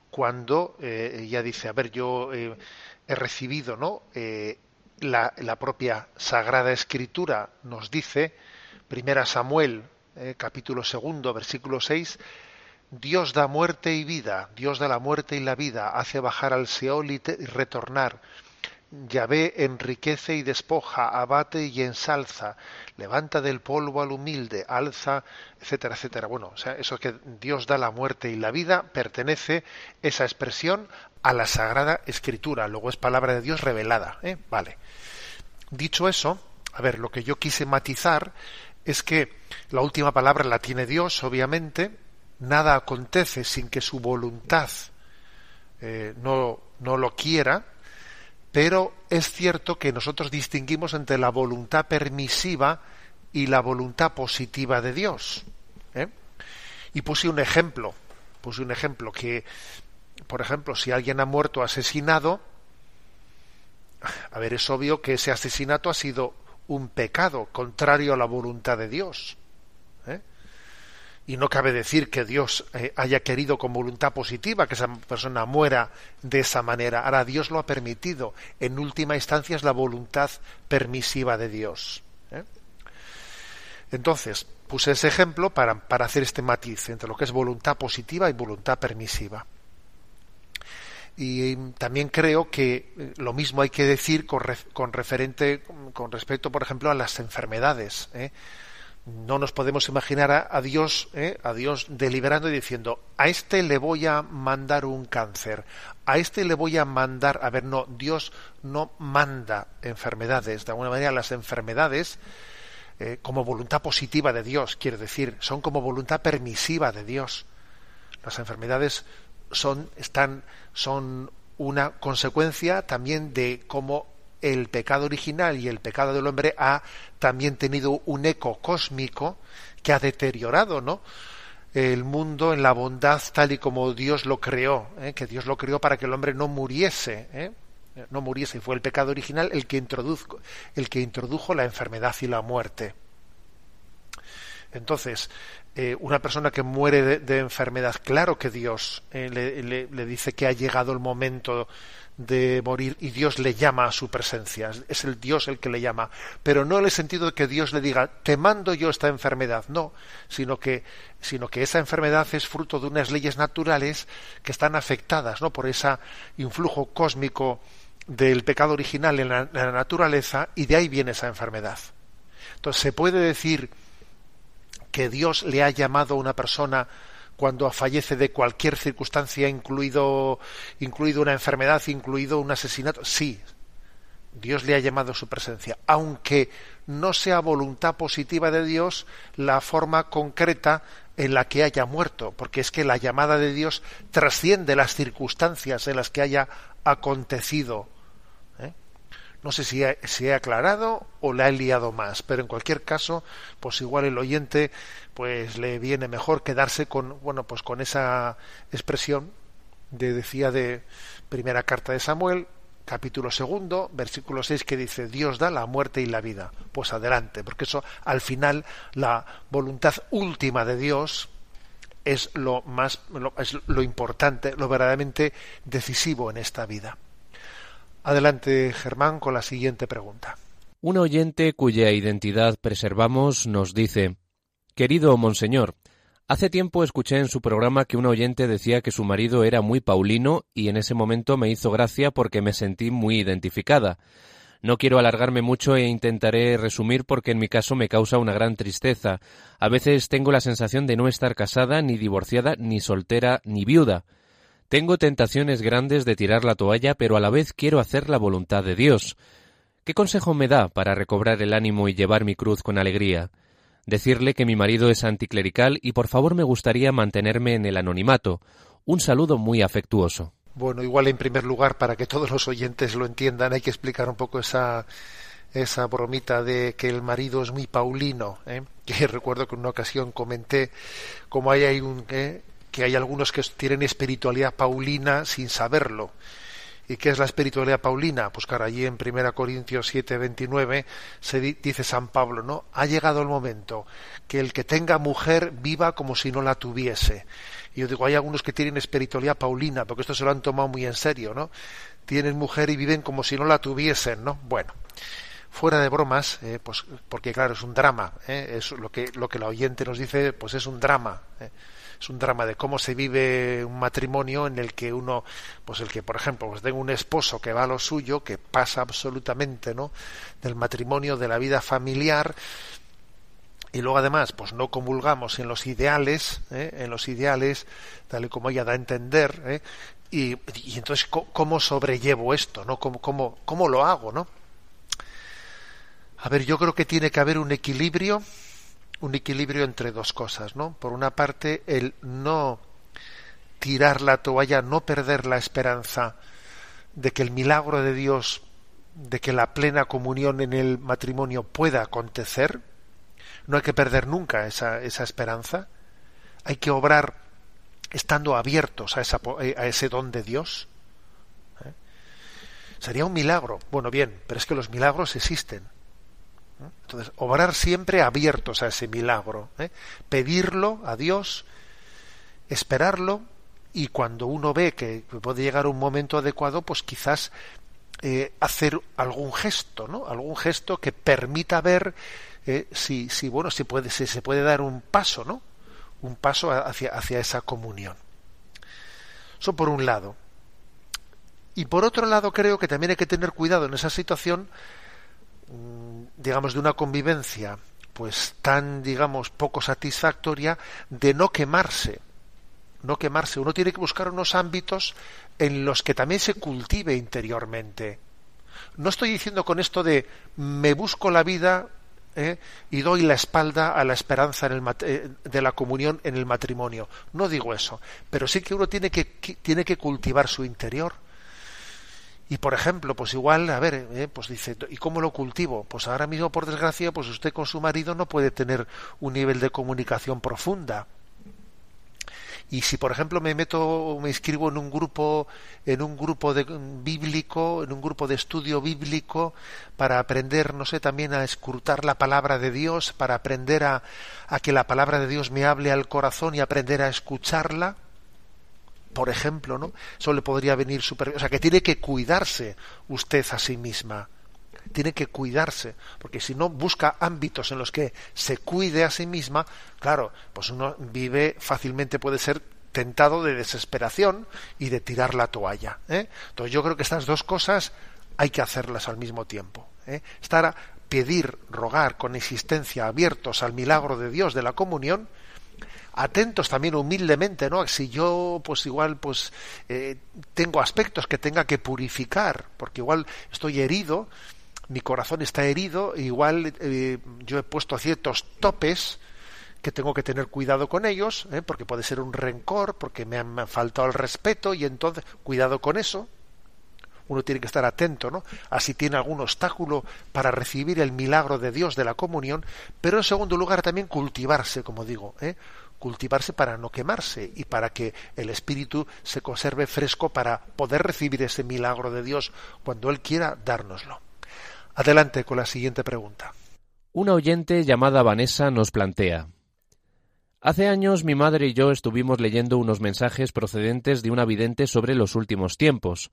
cuando eh, ella dice, a ver, yo eh, he recibido, ¿no? Eh, la, propia Sagrada Escritura nos dice, Primera Samuel, capítulo segundo, versículo 6, Dios da muerte y vida, Dios da la muerte y la vida, hace bajar al Seol y retornar. Yahvé enriquece y despoja, abate y ensalza, levanta del polvo al humilde, alza, etcétera, etcétera. Bueno, o sea, eso que Dios da la muerte y la vida pertenece esa expresión a la Sagrada Escritura, luego es palabra de Dios revelada. ¿eh? Vale. Dicho eso, a ver, lo que yo quise matizar es que la última palabra la tiene Dios, obviamente, nada acontece sin que su voluntad eh, no, no lo quiera, pero es cierto que nosotros distinguimos entre la voluntad permisiva y la voluntad positiva de Dios. ¿eh? Y puse un ejemplo, puse un ejemplo que por ejemplo, si alguien ha muerto asesinado, a ver, es obvio que ese asesinato ha sido un pecado contrario a la voluntad de Dios. ¿Eh? Y no cabe decir que Dios eh, haya querido con voluntad positiva que esa persona muera de esa manera. Ahora Dios lo ha permitido. En última instancia es la voluntad permisiva de Dios. ¿eh? Entonces, puse ese ejemplo para, para hacer este matiz entre lo que es voluntad positiva y voluntad permisiva. Y también creo que eh, lo mismo hay que decir con, referente, con respecto, por ejemplo, a las enfermedades. ¿eh? No nos podemos imaginar a, Dios, ¿eh? a Dios deliberando y diciendo, a este le voy a mandar un cáncer, a este le voy a mandar, a ver, no, Dios no manda enfermedades. De alguna manera, las enfermedades, como voluntad positiva de Dios, quiere decir, son como voluntad permisiva de Dios Las enfermedades son, están, son una consecuencia también de cómo el pecado original y el pecado del hombre ha también tenido un eco cósmico que ha deteriorado, ¿no? el mundo en la bondad tal y como Dios lo creó, ¿eh? que Dios lo creó para que el hombre no muriese, ¿eh? no muriese, fue el pecado original el que, introdujo, el que introdujo la enfermedad y la muerte. Entonces, eh, una persona que muere de, enfermedad, claro que Dios le, le, dice que ha llegado el momento de morir y Dios le llama a su presencia. Es el Dios el que le llama. Pero no en el sentido de que Dios le diga, te mando yo esta enfermedad. No, sino que, sino que esa enfermedad es fruto de unas leyes naturales que están afectadas ¿no? por ese influjo cósmico del pecado original en la, en la naturaleza y de ahí viene esa enfermedad. Entonces se puede decir que Dios le ha llamado a una persona cuando fallece de cualquier circunstancia, incluido, incluido una enfermedad, incluido un asesinato. Sí, Dios le ha llamado su presencia, aunque no sea voluntad positiva de Dios la forma concreta en la que haya muerto, porque es que la llamada de Dios trasciende las circunstancias en las que haya acontecido no sé si, ha aclarado o la he liado más, pero en cualquier caso, pues igual el oyente pues le viene mejor quedarse con bueno, pues con esa expresión de decía de primera carta de Samuel, capítulo segundo, versículo 6 que dice Dios da la muerte y la vida. Pues adelante, porque eso al final la voluntad última de Dios es lo más es lo importante, lo verdaderamente decisivo en esta vida. Adelante, Germán, con la siguiente pregunta. Un oyente cuya identidad preservamos nos dice Querido Monseñor, hace tiempo escuché en su programa que un oyente decía que su marido era muy paulino y en ese momento me hizo gracia porque me sentí muy identificada. No quiero alargarme mucho e intentaré resumir porque en mi caso me causa una gran tristeza. A veces tengo la sensación de no estar casada, ni divorciada, ni soltera, ni viuda. Tengo tentaciones grandes de tirar la toalla, pero a la vez quiero hacer la voluntad de Dios. ¿Qué consejo me da para recobrar el ánimo y llevar mi cruz con alegría? Decirle que mi marido es anticlerical y por favor me gustaría mantenerme en el anonimato. Un saludo muy afectuoso. Bueno, igual en primer lugar, para que todos los oyentes lo entiendan, hay que explicar un poco esa, esa bromita de que el marido es muy paulino, ¿eh? que recuerdo que en una ocasión comenté cómo hay un, ¿eh? Que hay algunos que tienen espiritualidad paulina sin saberlo. ¿Y qué es la espiritualidad paulina? Pues claro, allí en 1 Corintios 7, 29 se dice San Pablo, ¿no? Ha llegado el momento que el que tenga mujer viva como si no la tuviese. Y yo digo, hay algunos que tienen espiritualidad paulina, porque esto se lo han tomado muy en serio, ¿no? Tienen mujer y viven como si no la tuviesen, ¿no? Bueno, fuera de bromas, eh, pues porque claro, es un drama, ¿eh? es lo que, lo que la oyente nos dice, pues es un drama. ¿eh? Es un drama de cómo se vive un matrimonio en el que uno, pues el que, por ejemplo, pues tenga un esposo que va a lo suyo, que pasa absolutamente, ¿no? Del matrimonio, de la vida familiar, y luego además, pues no comulgamos en los ideales, ¿eh? en los ideales, tal y como ella da a entender, ¿eh? y, y, entonces cómo sobrellevo esto, ¿no? ¿Cómo, cómo, cómo lo hago, ¿no? A ver, yo creo que tiene que haber un equilibrio un equilibrio entre dos cosas, ¿no? Por una parte, el no tirar la toalla, no perder la esperanza de que el milagro de Dios, de que la plena comunión en el matrimonio pueda acontecer. No hay que perder nunca esa, esa esperanza. Hay que obrar estando abiertos a, esa, a ese don de Dios. ¿eh? Sería un milagro. Bueno, bien, pero es que los milagros existen entonces, obrar siempre abiertos a ese milagro, ¿eh? pedirlo a Dios, esperarlo y cuando uno ve que puede llegar un momento adecuado, pues quizás eh, hacer algún gesto, ¿no? Algún gesto que permita ver eh, si, si, bueno, si, puede, si se puede dar un paso, ¿no? Un paso hacia, hacia esa comunión. Eso por un lado. Y por otro lado, creo que también hay que tener cuidado en esa situación digamos, de una convivencia pues tan, digamos, poco satisfactoria de no quemarse. No quemarse. Uno tiene que buscar unos ámbitos en los que también se cultive interiormente. No estoy diciendo con esto de me busco la vida ¿eh? y doy la espalda a la esperanza en el eh, de la comunión en el matrimonio. No digo eso, pero sí que uno tiene que- tiene que cultivar su interior. Y por ejemplo, pues igual, a ver, eh, pues dice, ¿y cómo lo cultivo? Pues ahora mismo, por desgracia, pues usted con su marido no puede tener un nivel de comunicación profunda. Y si, por ejemplo, me meto, me inscribo en un grupo, en un grupo de, bíblico, en un grupo de estudio bíblico, para aprender, no sé, también a escrutar la palabra de Dios, para aprender a, a que la palabra de Dios me hable al corazón y aprender a escucharla, por ejemplo, ¿no? Eso le podría venir super, o sea, que tiene que cuidarse usted a sí misma. Tiene que cuidarse, porque si no busca ámbitos en los que se cuide a sí misma, claro, pues uno vive fácilmente puede ser tentado de desesperación y de tirar la toalla. ¿eh? Entonces yo creo que estas dos cosas hay que hacerlas al mismo tiempo. ¿eh? Estar a pedir, rogar con existencia abiertos al milagro de Dios de la comunión atentos también humildemente, ¿no? Si yo, pues igual, pues eh, tengo aspectos que tenga que purificar, porque igual estoy herido, mi corazón está herido, igual eh, yo he puesto ciertos topes que tengo que tener cuidado con ellos, ¿eh? porque puede ser un rencor, porque me han, faltado el respeto y entonces cuidado con eso. Uno tiene que estar atento, ¿no? Así tiene algún obstáculo para recibir el milagro de Dios de la comunión, pero en segundo lugar también cultivarse, como digo, ¿eh? Cultivarse para no quemarse y para que el espíritu se conserve fresco para poder recibir ese milagro de Dios cuando Él quiera dárnoslo. Adelante con la siguiente pregunta. Una oyente llamada Vanessa nos plantea Hace años mi madre y yo estuvimos leyendo unos mensajes procedentes de una vidente sobre los últimos tiempos.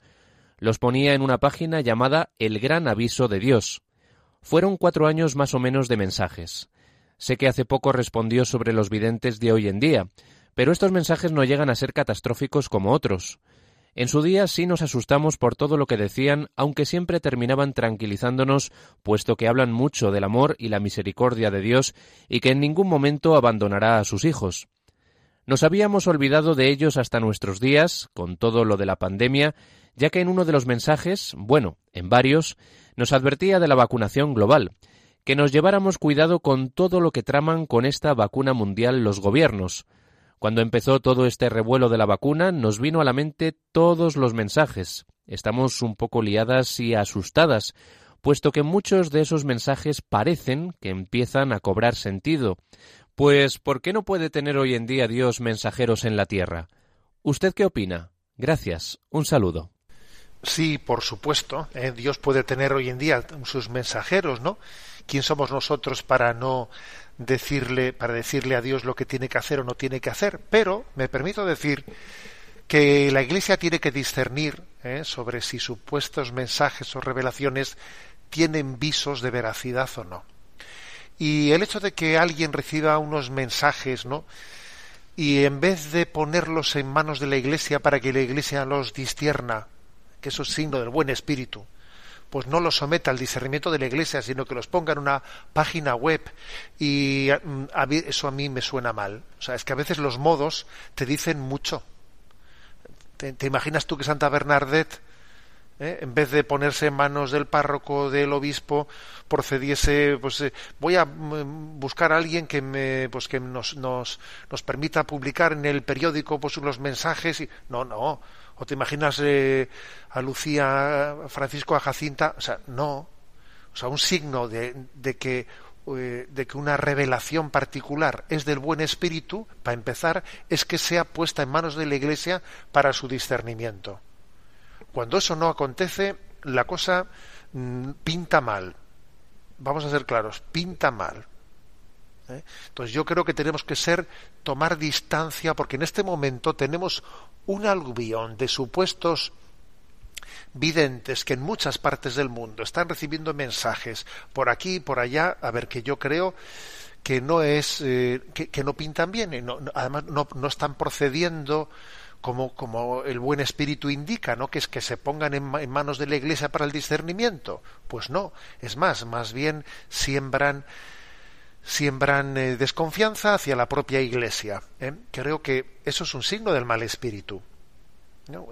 Los ponía en una página llamada El Gran Aviso de Dios. Fueron cuatro años más o menos de mensajes. Sé que hace poco respondió sobre los videntes de hoy en día, pero estos mensajes no llegan a ser catastróficos como otros. En su día sí nos asustamos por todo lo que decían, aunque siempre terminaban tranquilizándonos, puesto que hablan mucho del amor y la misericordia de Dios y que en ningún momento abandonará a sus hijos. Nos habíamos olvidado de ellos hasta nuestros días, con todo lo de la pandemia, ya que en uno de los mensajes, bueno, en varios, nos advertía de la vacunación global, que nos lleváramos cuidado con todo lo que traman con esta vacuna mundial los gobiernos. Cuando empezó todo este revuelo de la vacuna, nos vino a la mente todos los mensajes. Estamos un poco liadas y asustadas, puesto que muchos de esos mensajes parecen que empiezan a cobrar sentido. Pues, ¿por qué no puede tener hoy en día Dios mensajeros en la tierra? ¿Usted qué opina? Gracias. Un saludo. Sí, por supuesto. ¿eh? Dios puede tener hoy en día sus mensajeros, ¿no? ¿Quién somos nosotros para no decirle, para decirle a Dios lo que tiene que hacer o no tiene que hacer? Pero me permito decir que la Iglesia tiene que discernir ¿eh? sobre si supuestos mensajes o revelaciones tienen visos de veracidad o no. Y el hecho de que alguien reciba unos mensajes, ¿no? Y en vez de ponerlos en manos de la Iglesia para que la Iglesia los discierna, que eso es signo del buen espíritu, pues no los someta al discernimiento de la Iglesia, sino que los ponga en una página web y mm, a eso a mí me suena mal. O sea, es que a veces los modos te dicen mucho. ¿Te, te imaginas tú que Santa Bernadette, eh, en vez de ponerse en manos del párroco, del obispo, procediese, pues eh, voy a mm, buscar a alguien que me, pues que nos, nos, nos permita publicar en el periódico pues los mensajes y no, no. O te imaginas eh, a Lucía, a Francisco, a Jacinta, o sea, no. O sea, un signo de, que eh, de que una revelación particular es del buen espíritu, para empezar, es que sea puesta en manos de la Iglesia para su discernimiento. Cuando eso no acontece, la cosa mm, pinta mal. Vamos a ser claros, pinta mal. ¿eh? Entonces yo creo que tenemos que ser, tomar distancia, porque en este momento tenemos un aluvión de supuestos videntes que en muchas partes del mundo están recibiendo mensajes por aquí y por allá, a ver que yo creo que no es eh, que, no pintan bien, y no, además no, no están procediendo como, como el buen espíritu indica, ¿no? Que es que se pongan en, manos de la Iglesia para el discernimiento. Pues no, es más, más bien siembran siembran eh, desconfianza hacia la propia Iglesia. ¿eh? Creo que eso es un signo del mal espíritu,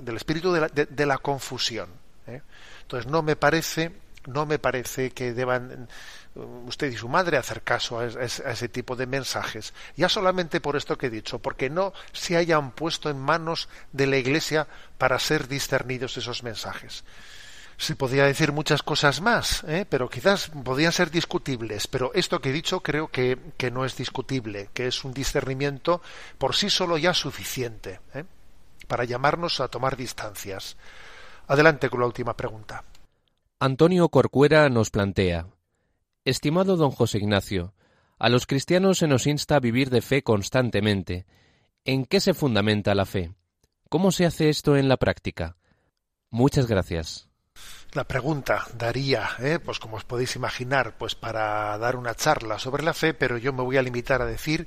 del espíritu de la, de, la confusión. ¿eh? Entonces no me parece no me parece que deban eh, usted y su madre hacer caso a, ese tipo de mensajes. Ya solamente por esto que he dicho, porque no se hayan puesto en manos de la Iglesia para ser discernidos esos mensajes. Se podría decir muchas cosas más, ¿eh? pero quizás podrían ser discutibles. Pero esto que he dicho creo que, no es discutible, que es un discernimiento por sí solo ya suficiente ¿eh? para llamarnos a tomar distancias. Adelante con la última pregunta. Antonio Corcuera nos plantea Estimado don José Ignacio, a los cristianos se nos insta a vivir de fe constantemente. ¿En qué se fundamenta la fe? ¿Cómo se hace esto en la práctica? Muchas gracias. La pregunta daría, ¿eh? pues como os podéis imaginar, pues para dar una charla sobre la fe, pero yo me voy a limitar a decir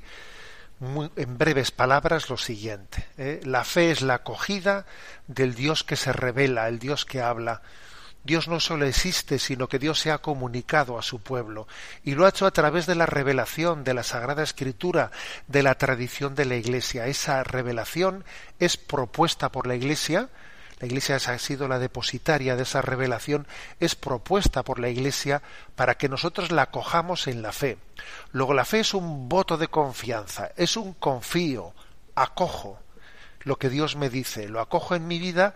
en breves palabras lo siguiente. ¿eh? La fe es la acogida del Dios que se revela, el Dios que habla, Dios no solo existe, sino que Dios se ha comunicado a su pueblo y lo ha hecho a través de la revelación de la Sagrada Escritura, de la tradición de la Iglesia. Esa revelación es propuesta por la Iglesia, la Iglesia ha sido la depositaria de esa revelación, es propuesta por la Iglesia para que nosotros la acojamos en la fe. Luego la fe es un voto de confianza, es un confío, acojo lo que Dios me dice, lo acojo en mi vida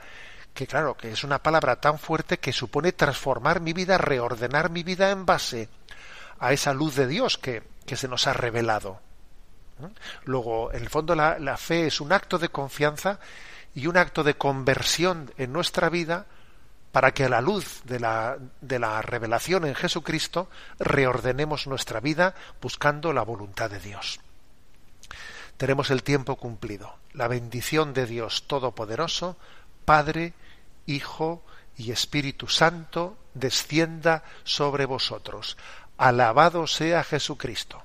que claro, que es una palabra tan fuerte que supone transformar mi vida, reordenar mi vida en base a esa luz de Dios que, que se nos ha revelado. Luego, en el fondo, la, la fe es un acto de confianza y un acto de conversión en nuestra vida para que a la luz de la, de la revelación en Jesucristo reordenemos nuestra vida buscando la voluntad de Dios. Tenemos el tiempo cumplido. La bendición de Dios Todopoderoso, Padre, Hijo y Espíritu Santo, descienda sobre vosotros. Alabado sea Jesucristo.